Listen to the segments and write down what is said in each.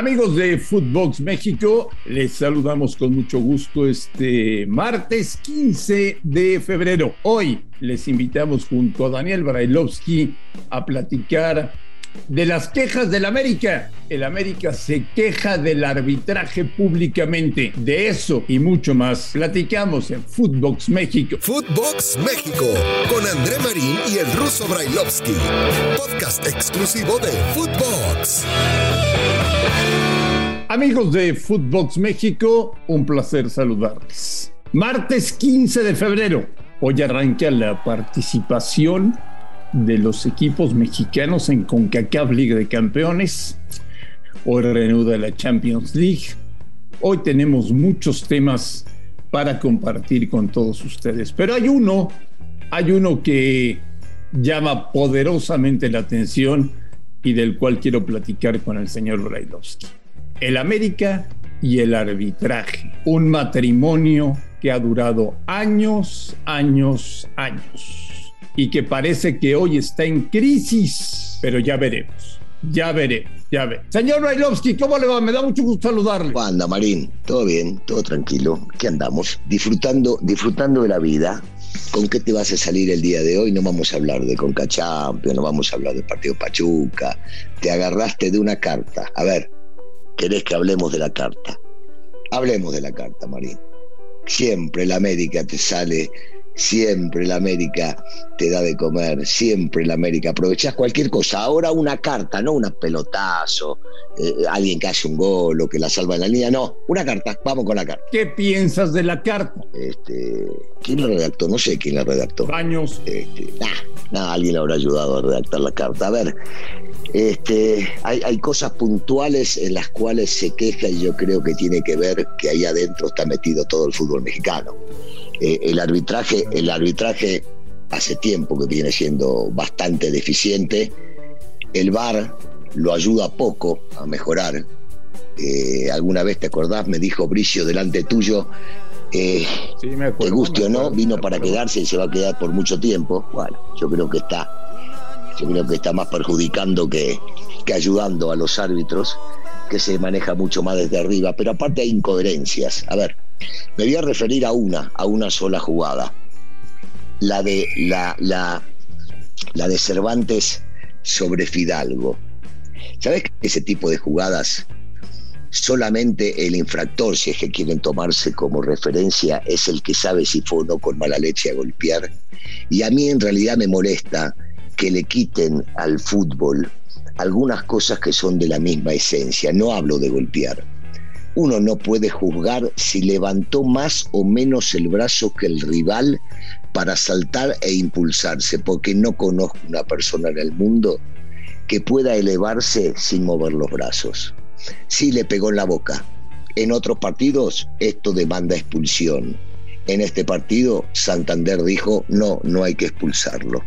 Amigos de Footbox México, les saludamos con mucho gusto este martes 15 de febrero. Hoy les invitamos junto a Daniel Brailovsky a platicar de las quejas del América. El América se queja del arbitraje públicamente. De eso y mucho más platicamos en Footbox México. Footbox México con André Marín y el ruso Brailovsky. Podcast exclusivo de Footbox. Amigos de Footbox México, un placer saludarles. Martes 15 de febrero. Hoy arranca la participación de los equipos mexicanos en CONCACAF League de Campeones. Hoy reanuda la Champions League. Hoy tenemos muchos temas para compartir con todos ustedes, pero hay uno, hay uno que llama poderosamente la atención y del cual quiero platicar con el señor Brailovsky el América y el arbitraje. Un matrimonio que ha durado años, años, años. Y que parece que hoy está en crisis. Pero ya veremos. Ya veremos, ya veremos. Señor Brailovsky, ¿cómo le va? Me da mucho gusto saludarle. ¿Cómo anda, Marín? ¿Todo bien? ¿Todo tranquilo? ¿Qué andamos? Disfrutando, disfrutando de la vida. ¿Con qué te vas a salir el día de hoy? No vamos a hablar de Conca no vamos a hablar del partido Pachuca. Te agarraste de una carta. A ver, querés que hablemos de la carta. Hablemos de la carta, Marín. Siempre la América te sale, siempre la América te da de comer, siempre la América. Aprovechás cualquier cosa. Ahora una carta, no un pelotazo, eh, alguien que hace un gol o que la salva en la línea. No, una carta. Vamos con la carta. ¿Qué piensas de la carta? Este, ¿Quién la redactó? No sé quién la redactó. Baños. Este, nah, alguien le habrá ayudado a redactar la carta. A ver, este, hay, cosas puntuales en las cuales se queja y yo creo que tiene que ver que ahí adentro está metido todo el fútbol mexicano. Eh, el arbitraje, el arbitraje hace tiempo que viene siendo bastante deficiente. El VAR lo ayuda poco a mejorar. Eh, alguna vez te acordás, me dijo Bricio delante tuyo, eh, te guste o no, vino para quedarse y se va a quedar por mucho tiempo. Bueno, yo creo que está yo creo que está más perjudicando que, que ayudando a los árbitros, que se maneja mucho más desde arriba, pero aparte hay incoherencias. A ver, me voy a referir a una, a una sola jugada. La de la, de Cervantes sobre Fidalgo. ¿Sabes que ese tipo de jugadas solamente el infractor, si es que quieren tomarse como referencia, es el que sabe si fue o no con mala leche a golpear? Y a mí en realidad me molesta que le quiten al fútbol algunas cosas que son de la misma esencia. No hablo de golpear. Uno no puede juzgar si levantó más o menos el brazo que el rival para saltar e impulsarse, porque no conozco una persona en el mundo que pueda elevarse sin mover los brazos. Sí le pegó en la boca. En otros partidos esto demanda expulsión en este partido, Santander dijo, no, no hay que expulsarlo.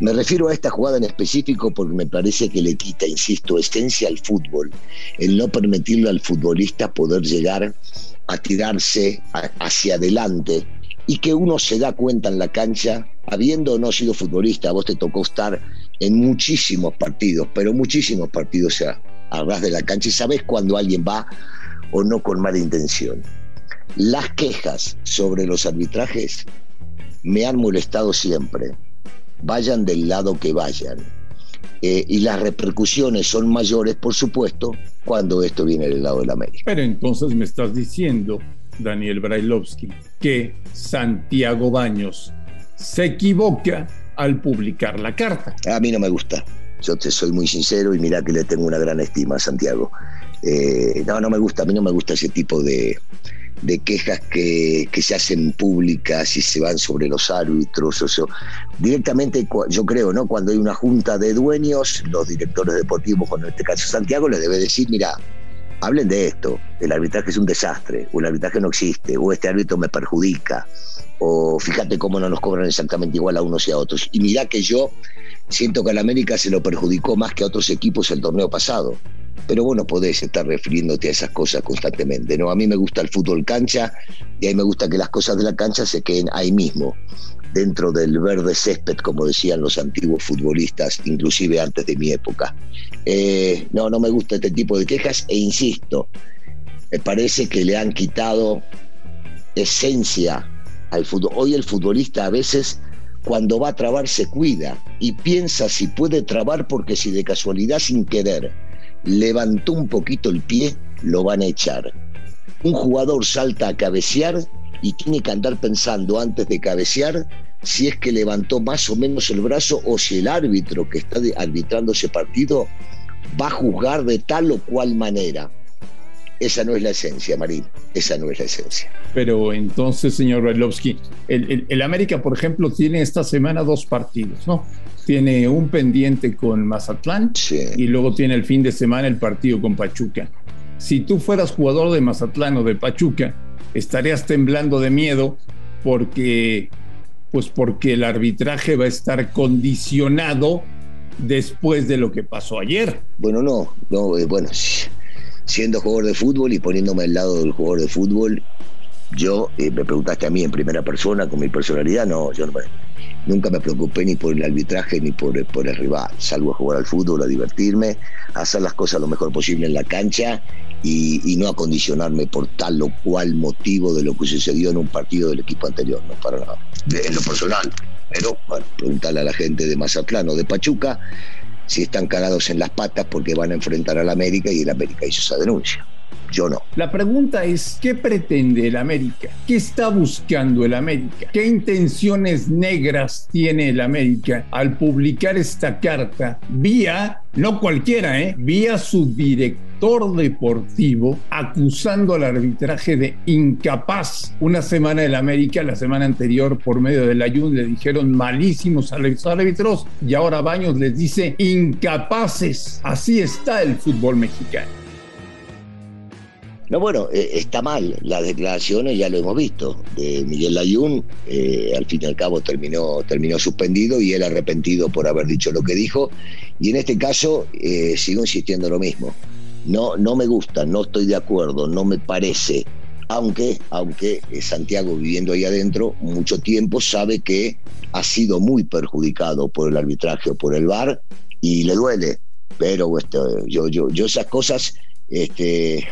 Me refiero a esta jugada en específico porque me parece que le quita, insisto, esencia al fútbol, el no permitirle al futbolista poder llegar a tirarse hacia adelante y que uno se da cuenta en la cancha, habiendo no sido futbolista, a vos te tocó estar en muchísimos partidos, pero muchísimos partidos a, a ras de la cancha y sabes cuando alguien va o no con mala intención. Las quejas sobre los arbitrajes me han molestado siempre, vayan del lado que vayan. Eh, y las repercusiones son mayores, por supuesto, cuando esto viene del lado de la América. Pero entonces me estás diciendo, Daniel Brailovsky, que Santiago Baños se equivoca al publicar la carta. A mí no me gusta. Yo te soy muy sincero y mira que le tengo una gran estima a Santiago. Eh, no, no me gusta, a mí no me gusta ese tipo de, de quejas que, se hacen públicas y se van sobre los árbitros. O directamente, yo creo, ¿no? Cuando hay una junta de dueños, los directores deportivos, en este caso Santiago, les debe decir, mira, hablen de esto, el arbitraje es un desastre, o el arbitraje no existe, o este árbitro me perjudica, o fíjate cómo no nos cobran exactamente igual a unos y a otros. Y mira que yo siento que al América se lo perjudicó más que a otros equipos el torneo pasado pero vos no podés estar refiriéndote a esas cosas constantemente, ¿no? A mí me gusta el fútbol cancha y a mí me gusta que las cosas de la cancha se queden ahí mismo. dentro del verde césped, como decían los antiguos futbolistas, inclusive antes de mi época. Eh, no, no me gusta este tipo de quejas e insisto, me parece que le han quitado esencia al fútbol. Hoy el futbolista a veces cuando va a trabar se cuida y piensa si puede trabar porque si de casualidad sin querer levantó un poquito el pie, lo van a echar. Un jugador salta a cabecear y tiene que andar pensando antes de cabecear si es que levantó más o menos el brazo o si el árbitro que está arbitrando ese partido va a juzgar de tal o cual manera. Esa no es la esencia, Marín. Esa no es la esencia. Pero entonces, señor Bailovsky, el, América, por ejemplo, tiene esta semana dos partidos, ¿no? Tiene un pendiente con Mazatlán y luego tiene el fin de semana el partido con Pachuca. Si tú fueras jugador de Mazatlán o de Pachuca, estarías temblando de miedo porque, pues porque el arbitraje va a estar condicionado después de lo que pasó ayer. Bueno, no, no, eh, bueno, siendo jugador de fútbol y poniéndome al lado del jugador de fútbol, yo, eh, me preguntaste a mí en primera persona, con mi personalidad, no, yo nunca me preocupé ni por el arbitraje ni por, el rival. Salgo a jugar al fútbol, a divertirme, a hacer las cosas lo mejor posible en la cancha y, no a condicionarme por tal o cual motivo de lo que sucedió en un partido del equipo anterior, no para nada. En lo personal, pero bueno, preguntarle a la gente de Mazatlán o de Pachuca si están cagados en las patas porque van a enfrentar al América y el América hizo esa denuncia. Yo no. La pregunta es, ¿qué pretende el América? ¿Qué está buscando el América? ¿Qué intenciones negras tiene el América al publicar esta carta vía, no cualquiera, ¿eh? vía su director deportivo acusando al arbitraje de incapaz? Una semana el América, la semana anterior por medio del Ayun le dijeron malísimos a los árbitros y ahora Baños les dice incapaces. Así está el fútbol mexicano. No, bueno, eh, está mal. Las declaraciones ya lo hemos visto. De Miguel Layún, eh, al fin y al cabo terminó, terminó suspendido y él arrepentido por haber dicho lo que dijo. Y en este caso eh, sigo insistiendo lo mismo. No, no me gusta, no estoy de acuerdo, no me parece. Aunque, aunque Santiago viviendo ahí adentro mucho tiempo sabe que ha sido muy perjudicado por el arbitraje o por el VAR y le duele. Pero este, yo, yo, yo esas cosas este,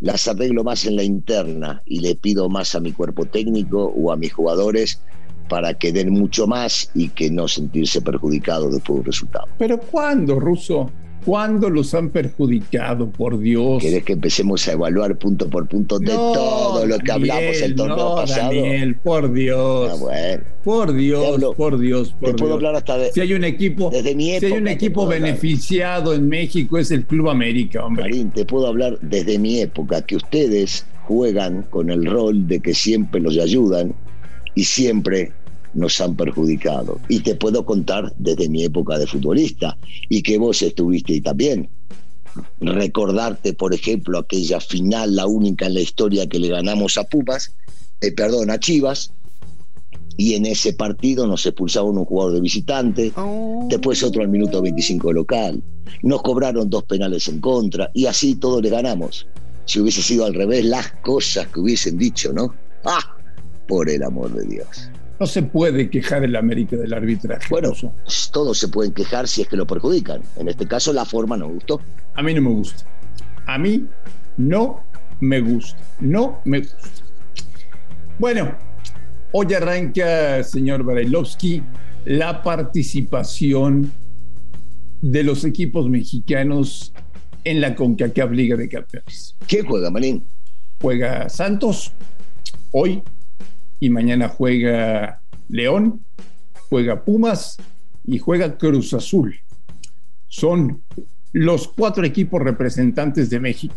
las arreglo más en la interna y le pido más a mi cuerpo técnico o a mis jugadores para que den mucho más y que no sentirse perjudicados después del resultado. Pero ¿cuándo, Russo? ¿Cuándo los han perjudicado, por Dios? ¿Querés que empecemos a evaluar punto por punto de todo lo que hablamos el torneo no, pasado? Daniel, por Dios. Ah, por Dios, por Dios, por puedo hablar hasta de, si hay un equipo, desde mi época, si hay un equipo beneficiado en México es el Club América, hombre. Marín, te puedo hablar desde mi época que ustedes juegan con el rol de que siempre los ayudan y siempre nos han perjudicado. Y te puedo contar desde mi época de futbolista y que vos estuviste ahí también. Recordarte, por ejemplo, aquella final, la única en la historia que le ganamos a Pumas, eh, perdón, a Chivas, y en ese partido nos expulsaron un jugador de visitante, oh. después otro al minuto 25 local, nos cobraron dos penales en contra y así todo le ganamos. Si hubiese sido al revés, las cosas que hubiesen dicho, ¿no? ¡Ah! Por el amor de Dios. No se puede quejar el América del arbitraje. Bueno, todos se pueden quejar si es que lo perjudican. En este caso, la forma no gustó. A mí no me gusta. A mí no me gusta. No me gusta. Bueno, hoy arranca, señor Barailovsky, la participación de los equipos mexicanos en la CONCACAF Liga de Campeones. ¿Qué juega, Marín? Juega Santos hoy y mañana juega León, juega Pumas y juega Cruz Azul. Son los cuatro equipos representantes de México.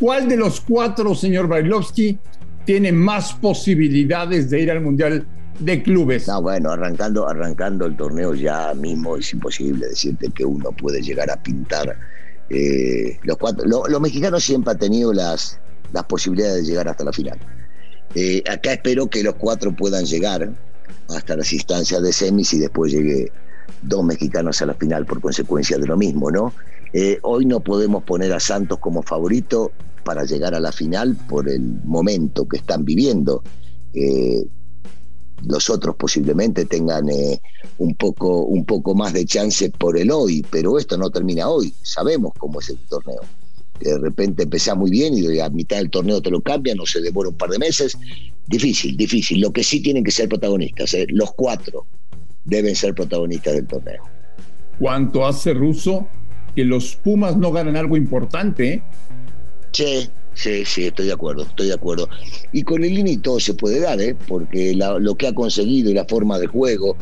¿Cuál de los cuatro, señor Bailovsky, tiene más posibilidades de ir al Mundial de clubes? No, bueno, arrancando, arrancando el torneo ya mismo es imposible decirte que uno puede llegar a pintar. Eh, los, cuatro, los mexicanos siempre han tenido las, las posibilidades de llegar hasta la final. Eh, acá espero que los cuatro puedan llegar hasta las instancias de semis y después llegue dos mexicanos a la final por consecuencia de lo mismo, ¿no? Eh, hoy no podemos poner a Santos como favorito para llegar a la final por el momento que están viviendo. Eh, los otros posiblemente tengan un, poco, un poco más de chance por el hoy, pero esto no termina hoy, sabemos cómo es el torneo. De repente empezás muy bien y a mitad del torneo te lo cambian o se demora un par de meses. Difícil, difícil. Lo que sí tienen que ser protagonistas, ¿eh? los cuatro deben ser protagonistas del torneo. ¿Cuánto hace Russo que los Pumas no ganan algo importante? ¿eh? Sí, sí, sí, estoy de acuerdo, estoy de acuerdo. Y con el Lini todo se puede dar, ¿eh? porque lo que ha conseguido y la forma de juego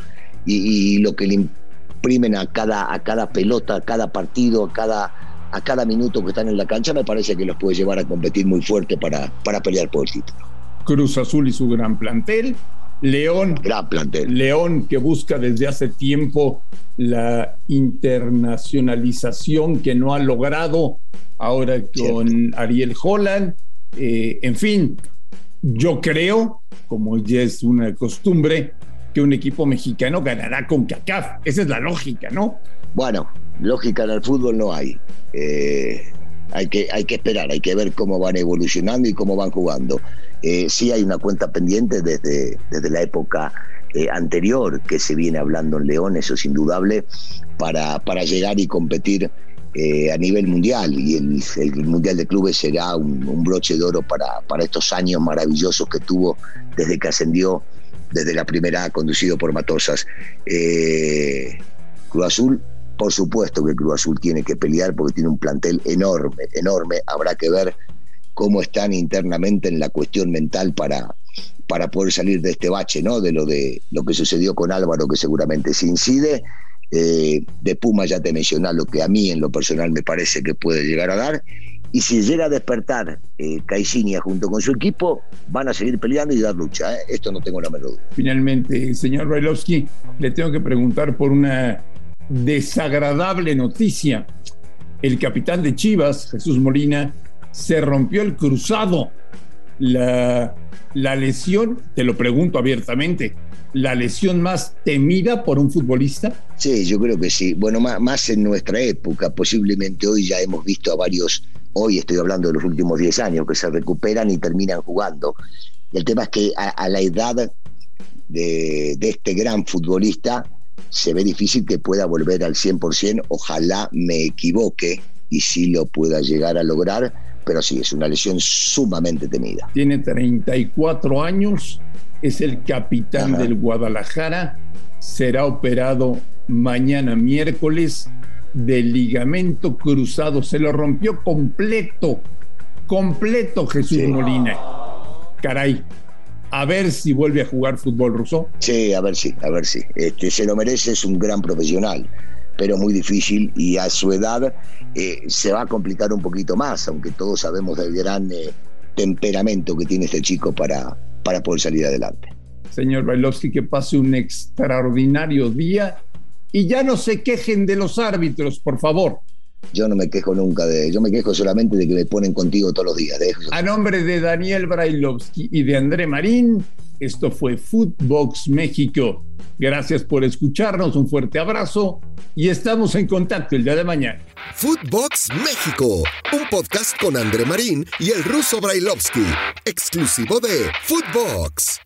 y, lo que le imprimen a cada, a cada pelota, a cada partido, a cada, a cada minuto que están en la cancha, me parece que los puede llevar a competir muy fuerte para, para pelear por el título. Cruz Azul y su gran plantel, León, gran plantel. León que busca desde hace tiempo la internacionalización que no ha logrado ahora con Ariel Holland. Eh, en fin, yo creo, como ya es una costumbre, que un equipo mexicano ganará con CACAF. Esa es la lógica, ¿no? Bueno, lógica en el fútbol no hay. Eh, hay, que, hay que esperar, hay que ver cómo van evolucionando y cómo van jugando. Eh, sí hay una cuenta pendiente desde, desde la época eh, anterior que se viene hablando en León, eso es indudable, para, para llegar y competir eh, a nivel mundial. Y el, Mundial de Clubes será un, broche de oro para, para estos años maravillosos que tuvo desde que ascendió desde la primera conducido por Matosas. Cruz Azul por supuesto que Cruz Azul tiene que pelear porque tiene un plantel enorme, enorme. Habrá que ver cómo están internamente en la cuestión mental para, para poder salir de este bache, ¿no? De lo de lo que sucedió con Álvaro, que seguramente se incide. Eh, de Puma ya te mencioné lo que a mí en lo personal me parece que puede llegar a dar. Y si llega a despertar eh, junto con su equipo, van a seguir peleando y dar lucha. ¿eh? Esto no tengo la menor duda. Finalmente, señor Bailovsky, le tengo que preguntar por una desagradable noticia. El capitán de Chivas, Jesús Molina, se rompió el cruzado. La, la lesión, te lo pregunto abiertamente, la lesión más temida por un futbolista? Sí, yo creo que sí. Bueno, más, en nuestra época, posiblemente hoy ya hemos visto a varios, hoy estoy hablando de los últimos 10 años, que se recuperan y terminan jugando. El tema es que a, la edad de, de, este gran futbolista, se ve difícil que pueda volver al 100%, ojalá me equivoque y sí lo pueda llegar a lograr, pero sí, es una lesión sumamente temida. Tiene 34 años, es el capitán del Guadalajara, será operado mañana miércoles del ligamento cruzado, se lo rompió completo, completo Jesús Molina. Caray, a ver si vuelve a jugar fútbol ruso. Sí, a ver si, a ver si. Este, se lo merece, es un gran profesional, pero muy difícil y a su edad eh, se va a complicar un poquito más, aunque todos sabemos del gran eh, temperamento que tiene este chico para, para poder salir adelante. Señor Bailovsky, que pase un extraordinario día y ya no se quejen de los árbitros, por favor. Yo no me quejo nunca de, yo me quejo solamente de que me ponen contigo todos los días. A nombre de Daniel Brailovsky y de André Marín, esto fue Footbox México. Gracias por escucharnos, un fuerte abrazo y estamos en contacto el día de mañana. Footbox México, un podcast con André Marín y el ruso Brailovsky, exclusivo de Footbox.